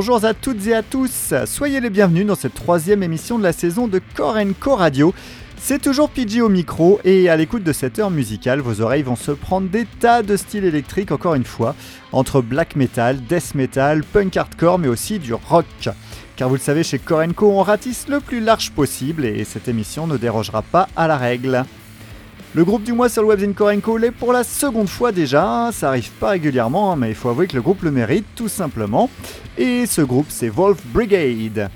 Bonjour à toutes et à tous, soyez les bienvenus dans cette troisième émission de la saison de Core Co Radio. C'est toujours PG au micro et à l'écoute de cette heure musicale, vos oreilles vont se prendre des tas de styles électriques encore une fois, entre black metal, death metal, punk hardcore mais aussi du rock. Car vous le savez, chez Core Co, on ratisse le plus large possible et cette émission ne dérogera pas à la règle. Le groupe du mois sur le Webzine Korenko l'est pour la seconde fois déjà, ça arrive pas régulièrement, hein, mais il faut avouer que le groupe le mérite tout simplement. Et ce groupe c'est Wolf Brigade.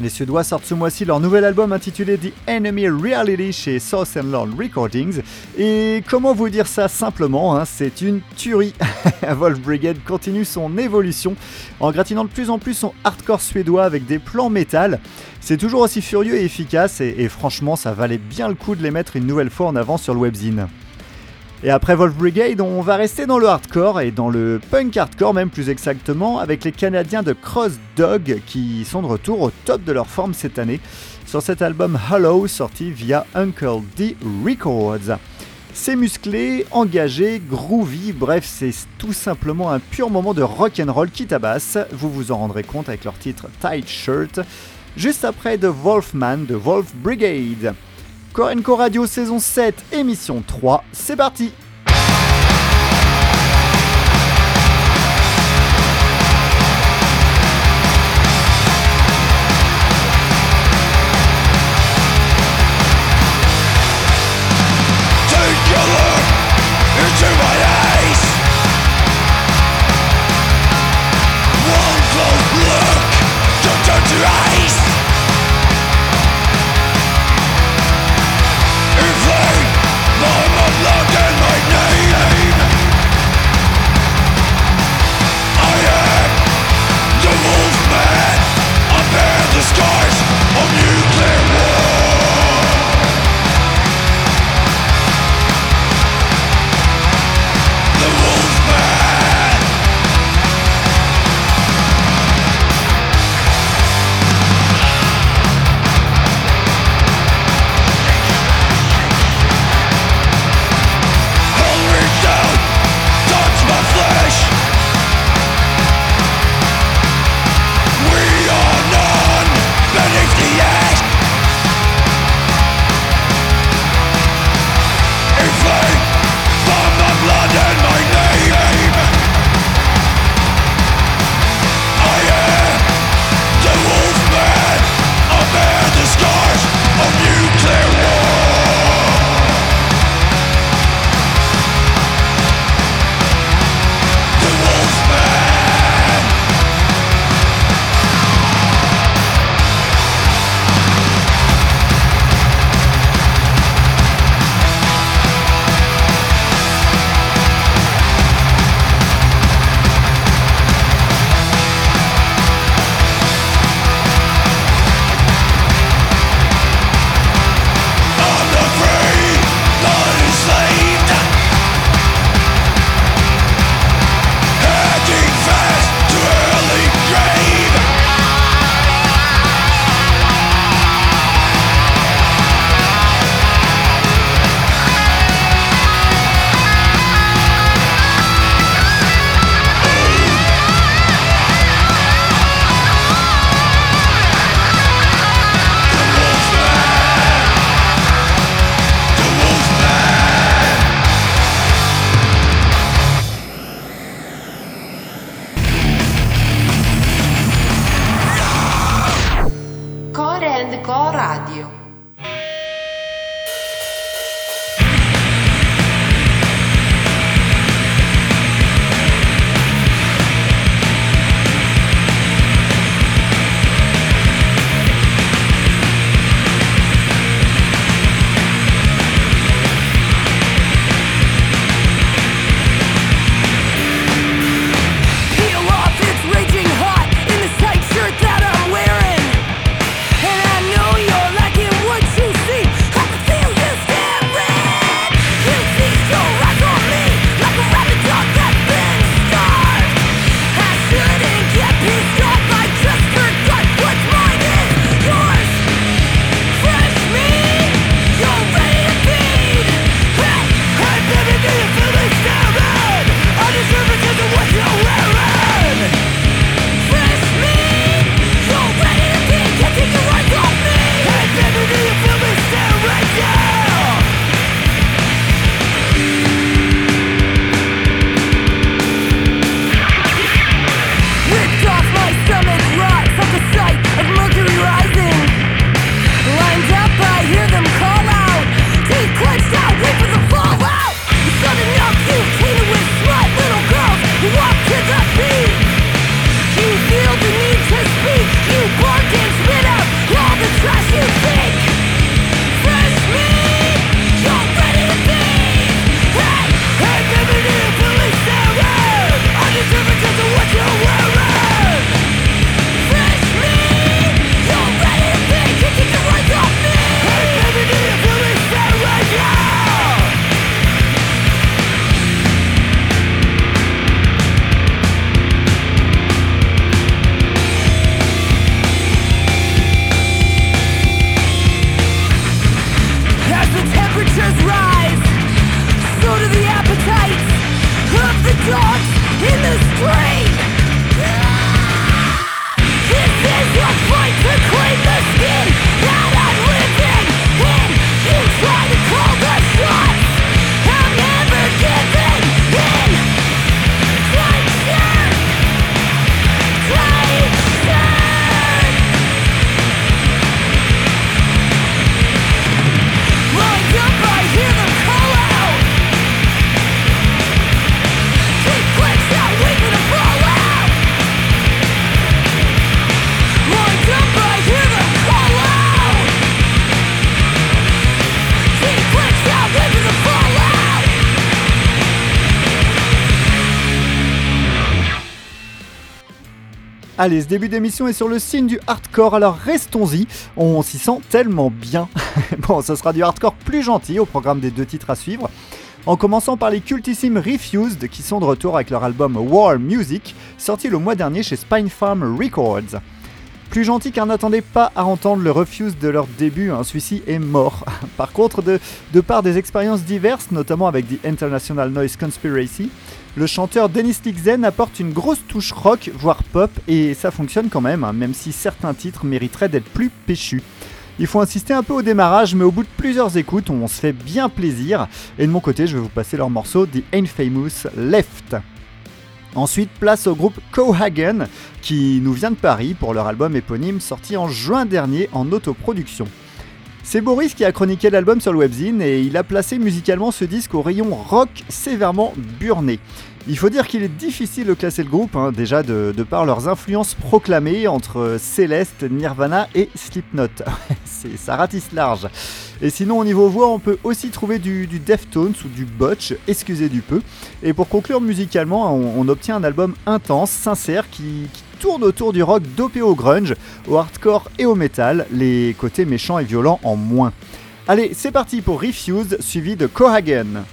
Les Suédois sortent ce mois-ci leur nouvel album intitulé The Enemy Reality chez South and Lord Recordings. Et comment vous dire ça simplement, hein, c'est une tuerie. Wolf Brigade continue son évolution en gratinant de plus en plus son hardcore suédois avec des plans métal. C'est toujours aussi furieux et efficace et, franchement ça valait bien le coup de les mettre une nouvelle fois en avant sur le webzine. Et après Wolf Brigade, on va rester dans le hardcore et dans le punk hardcore même plus exactement avec les Canadiens de Cross Dog qui sont de retour au top de leur forme cette année sur cet album Hollow sorti via Uncle D Records. C'est musclé, engagé, groovy, bref, c'est tout simplement un pur moment de rock and roll qui tabasse. Vous vous en rendrez compte avec leur titre Tight Shirt, juste après The Wolfman de Wolf Brigade. Corenco Radio saison 7, émission 3, c'est parti Allez, ce début d'émission est sur le signe du hardcore, alors restons-y, on s'y sent tellement bien. bon, ce sera du hardcore plus gentil au programme des deux titres à suivre. En commençant par les cultissimes Refused qui sont de retour avec leur album War Music, sorti le mois dernier chez Spine Farm Records. Plus gentil car n'attendez pas à entendre le refuse de leur début, hein, celui-ci est mort. Par contre, de, de par des expériences diverses, notamment avec The International Noise Conspiracy, le chanteur Dennis Zen apporte une grosse touche rock, voire pop, et ça fonctionne quand même, hein, même si certains titres mériteraient d'être plus péchus. Il faut insister un peu au démarrage, mais au bout de plusieurs écoutes, on se fait bien plaisir. Et de mon côté, je vais vous passer leur morceau The Infamous Left. Ensuite, place au groupe Cohagen, qui nous vient de Paris pour leur album éponyme sorti en juin dernier en autoproduction. C'est Boris qui a chroniqué l'album sur le webzine et il a placé musicalement ce disque au rayon rock sévèrement burné. Il faut dire qu'il est difficile de classer le groupe, hein, déjà de, par leurs influences proclamées entre Céleste, Nirvana et Slipknot. ça ratisse large. Et sinon, au niveau voix, on peut aussi trouver du, Deftones ou du Botch, excusez du peu. Et pour conclure musicalement, on, obtient un album intense, sincère, qui, tourne autour du rock dopé au grunge, au hardcore et au metal, les côtés méchants et violents en moins. Allez, c'est parti pour Refused, suivi de Cohagen.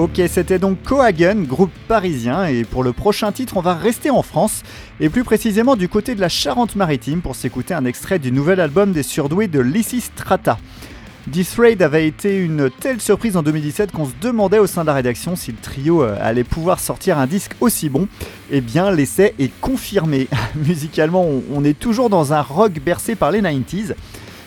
Ok, c'était donc Cohagen, groupe parisien, et pour le prochain titre, on va rester en France, et plus précisément du côté de la Charente-Maritime, pour s'écouter un extrait du nouvel album des surdoués de Lysistrata. This Raid avait été une telle surprise en 2017 qu'on se demandait au sein de la rédaction si le trio euh, allait pouvoir sortir un disque aussi bon. Eh bien, l'essai est confirmé. Musicalement, on est toujours dans un rock bercé par les 90s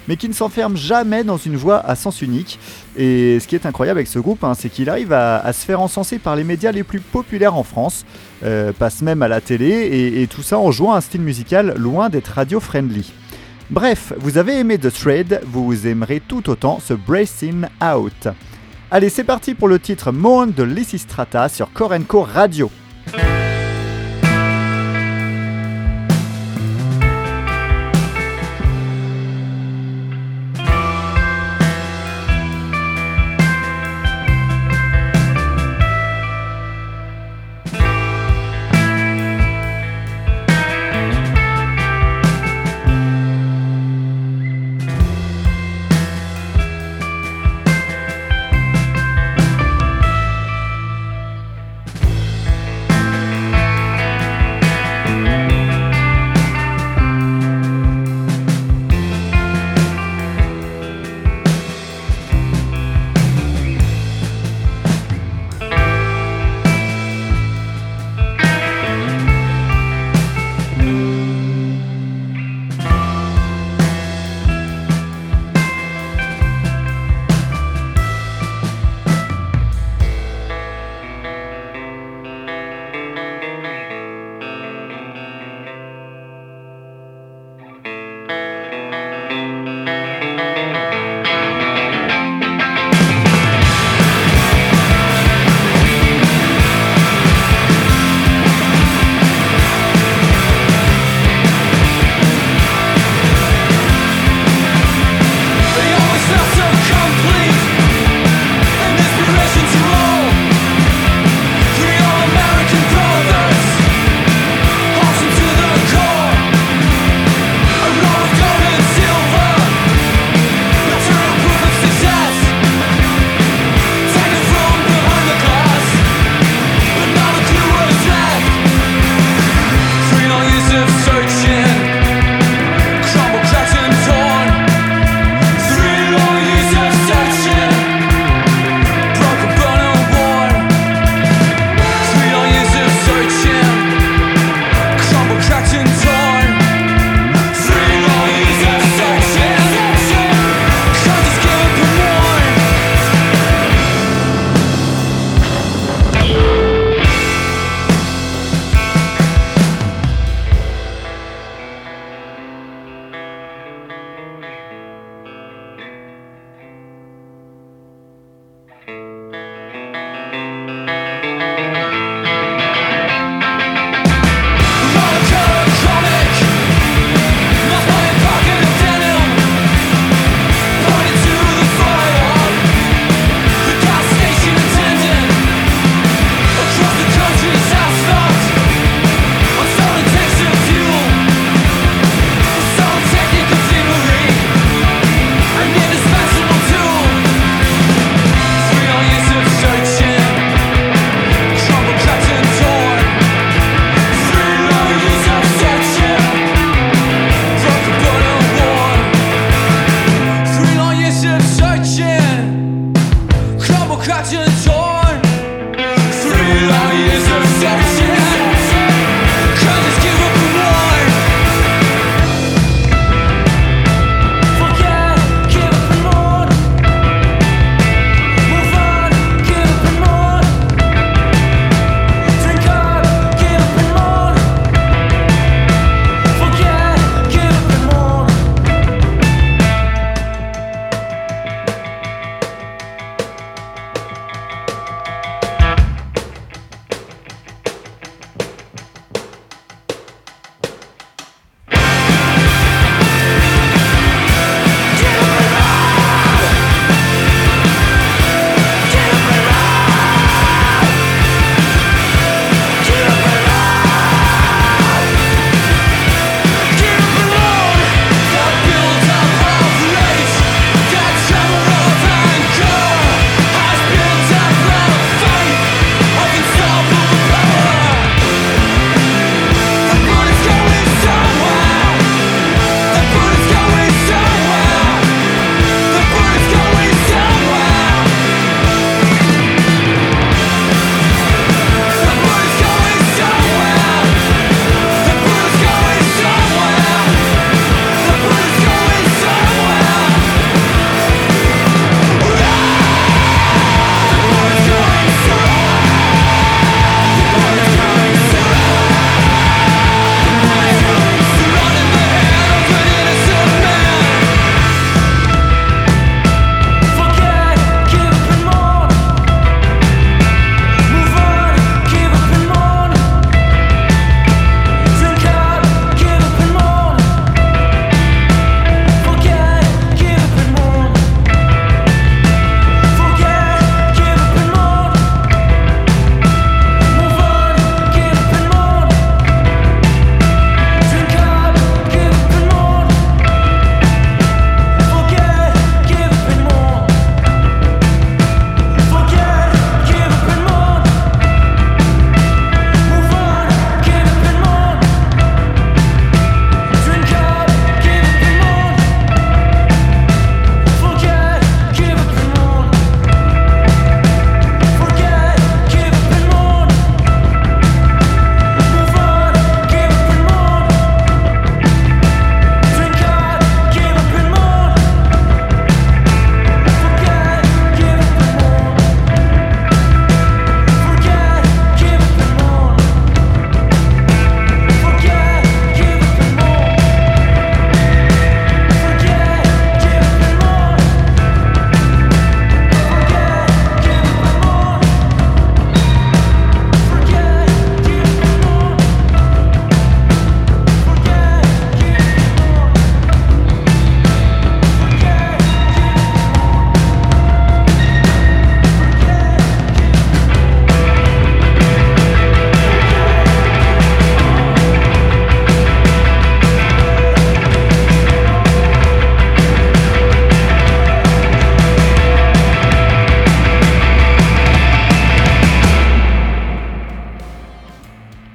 mais qui ne s'enferme jamais dans une voix à sens unique. Et ce qui est incroyable avec ce groupe, hein, c'est qu'il arrive à, se faire encenser par les médias les plus populaires en France, euh, passe même à la télé, et, tout ça en jouant un style musical loin d'être radio-friendly. Bref, vous avez aimé The Thread, vous aimerez tout autant ce Bracing Out. Allez, c'est parti pour le titre Moan de Lysistrata sur Korenko Radio.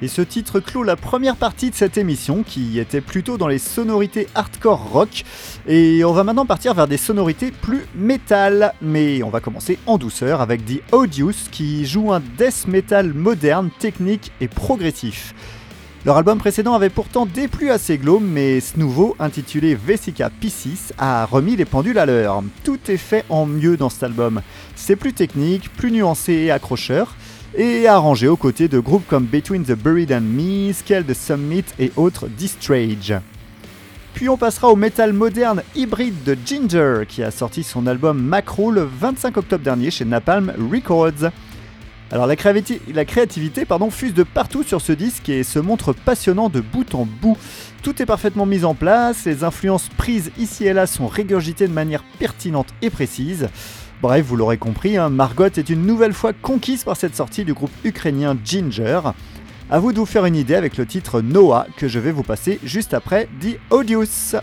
Ce titre clôt la première partie de cette émission qui était plutôt dans les sonorités hardcore rock. Et on va maintenant partir vers des sonorités plus métal. Mais on va commencer en douceur avec The Odious qui joue un death metal moderne, technique et progressif. Leur album précédent avait pourtant déplu assez glaume, mais ce nouveau, intitulé Vesica P6, a remis les pendules à l'heure. Tout est fait en mieux dans cet album. C'est plus technique, plus nuancé et accrocheur et arrangé aux côtés de groupes comme Between the Buried and Me, Scale the Summit et autres Distrage. Puis on passera au métal moderne hybride de Ginger qui a sorti son album Macro le 25 octobre dernier chez Napalm Records. Alors la, créativité, pardon, fuse de partout sur ce disque et se montre passionnant de bout en bout. Tout est parfaitement mis en place, les influences prises ici et là sont régurgitées de manière pertinente et précise. Bref, vous l'aurez compris, hein, Margot est une nouvelle fois conquise par cette sortie du groupe ukrainien Ginger. A vous de vous faire une idée avec le titre Noah que je vais vous passer juste après The Odious.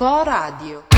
Co Radio.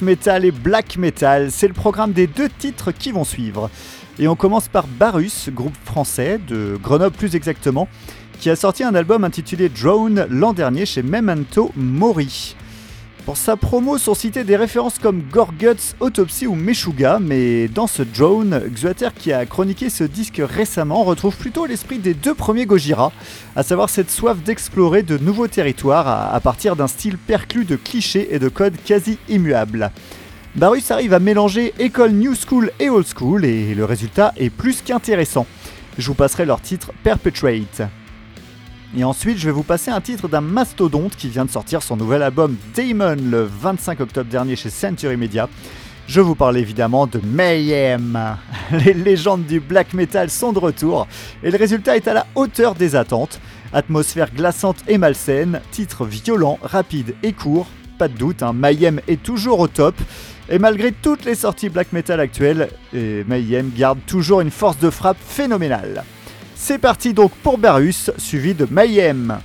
Metal et black metal, c'est le programme des deux titres qui vont suivre. Et on commence par Barus, groupe français, de Grenoble plus exactement, qui a sorti un album intitulé Drone l'an dernier chez Memento Mori. Pour sa promo sont citées des références comme Gorguts, Autopsy ou Meshuga, mais dans ce drone, Xuater qui a chroniqué ce disque récemment retrouve plutôt l'esprit des deux premiers Gojira, à savoir cette soif d'explorer de nouveaux territoires à, partir d'un style perclus de clichés et de codes quasi immuables. Barus arrive à mélanger école new school et old school et le résultat est plus qu'intéressant. Je vous passerai leur titre Perpetrate. Et ensuite, je vais vous passer un titre d'un mastodonte qui vient de sortir son nouvel album Damon le 25 octobre dernier chez Century Media. Je vous parle évidemment de Mayhem. Les légendes du black metal sont de retour et le résultat est à la hauteur des attentes. Atmosphère glaçante et malsaine, titre violent, rapide et court. Pas de doute, hein, Mayhem est toujours au top. Et malgré toutes les sorties black metal actuelles, Mayhem garde toujours une force de frappe phénoménale. C'est parti donc pour Barus, suivi de Mayhem.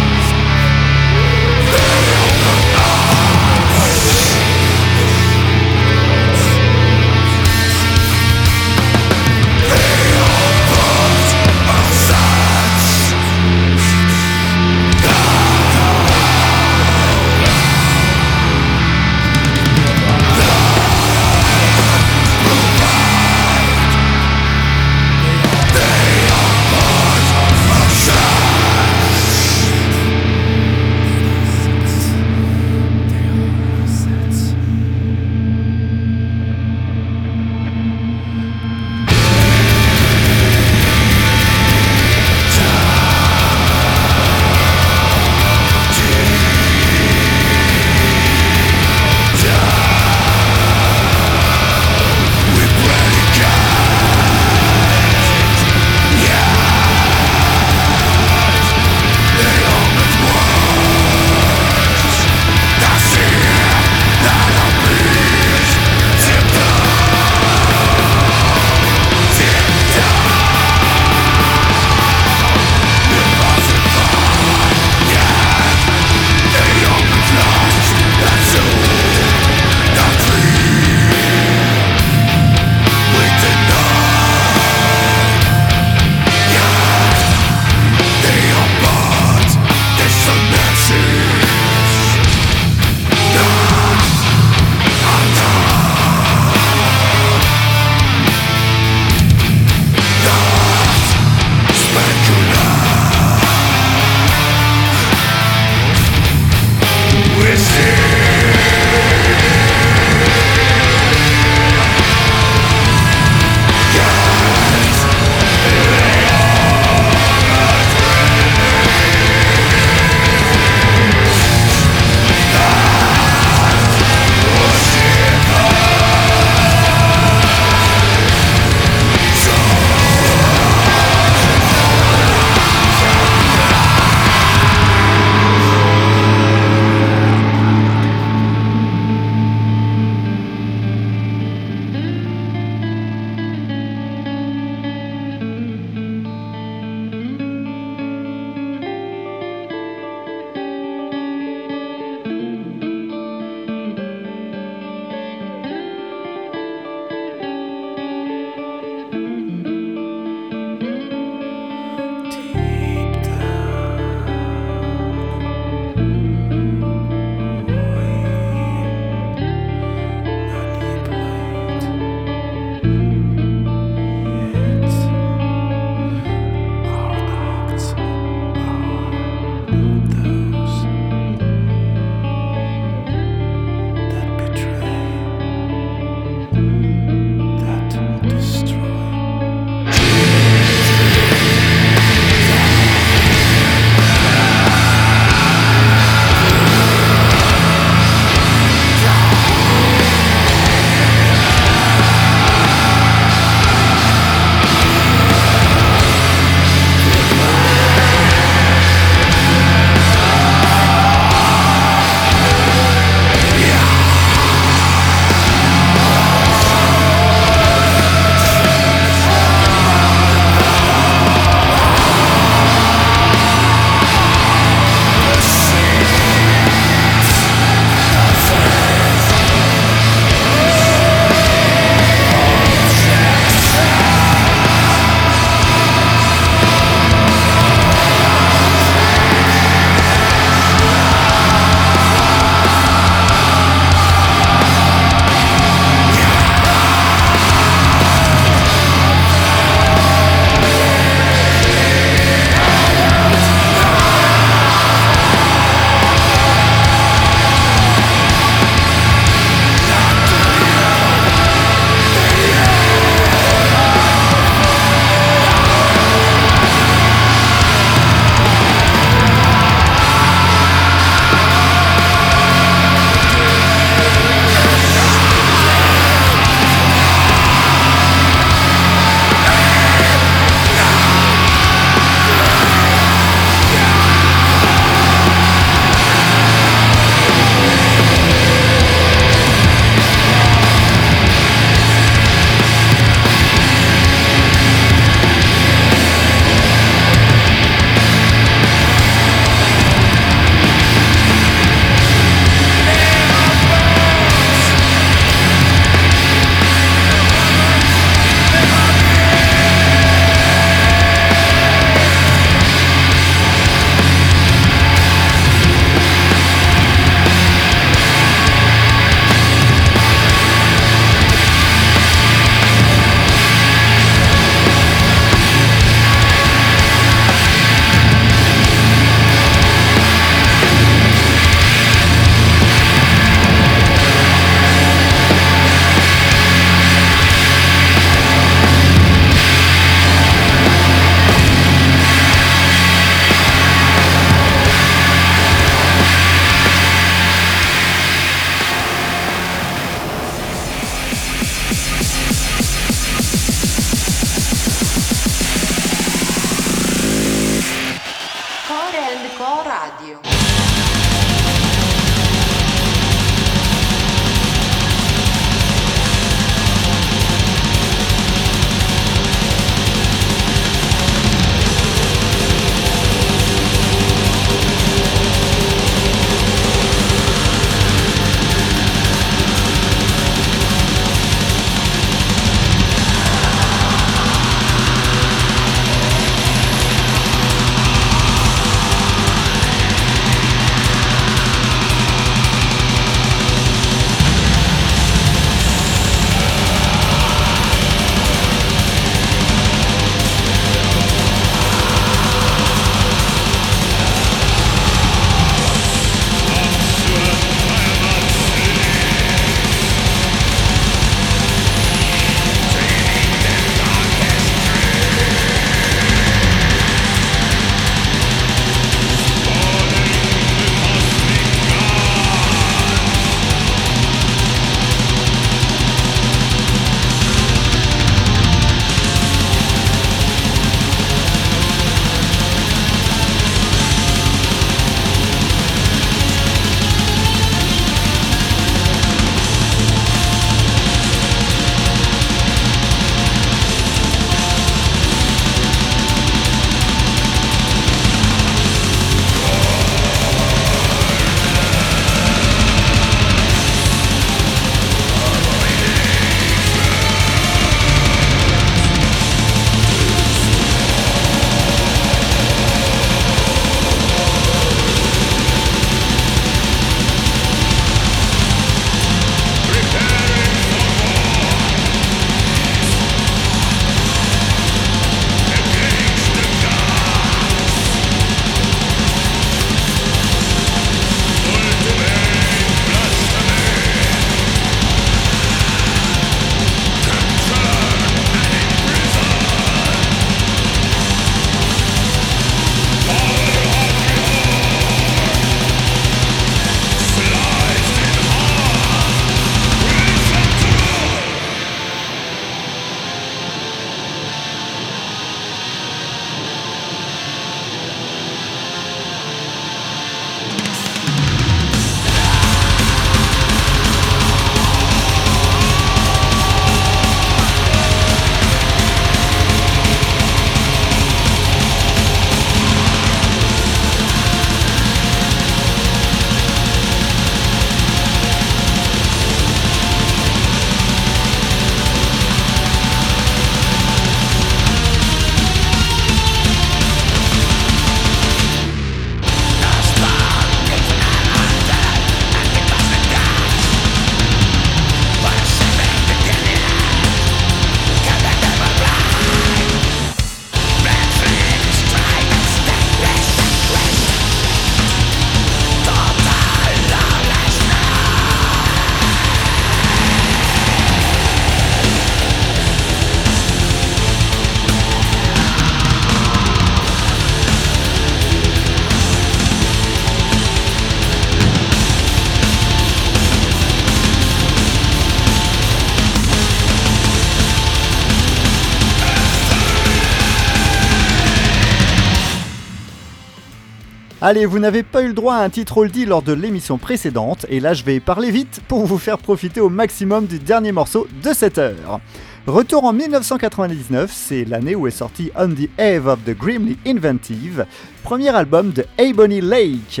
Allez, vous n'avez pas eu le droit à un titre oldie lors de l'émission précédente, et là je vais parler vite pour vous faire profiter au maximum du dernier morceau de cette heure. Retour en 1999, c'est l'année où est sorti On the Eve of the Grimly Inventive, premier album de Ebony Lake.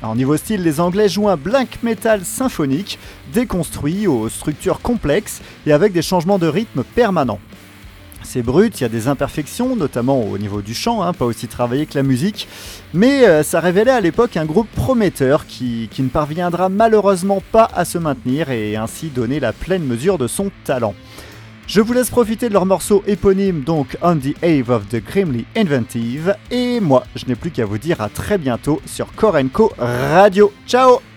Alors niveau style, les Anglais jouent un black metal symphonique, déconstruit aux structures complexes et avec des changements de rythme permanents. C'est brut, il y a des imperfections, notamment au niveau du chant, hein, pas aussi travaillé que la musique, mais euh, ça révélait à l'époque un groupe prometteur qui, qui ne parviendra malheureusement pas à se maintenir et ainsi donner la pleine mesure de son talent. Je vous laisse profiter de leur morceau éponyme, donc On the Ave of the Grimly Inventive, et moi, je n'ai plus qu'à vous dire à très bientôt sur Korenko Radio. Ciao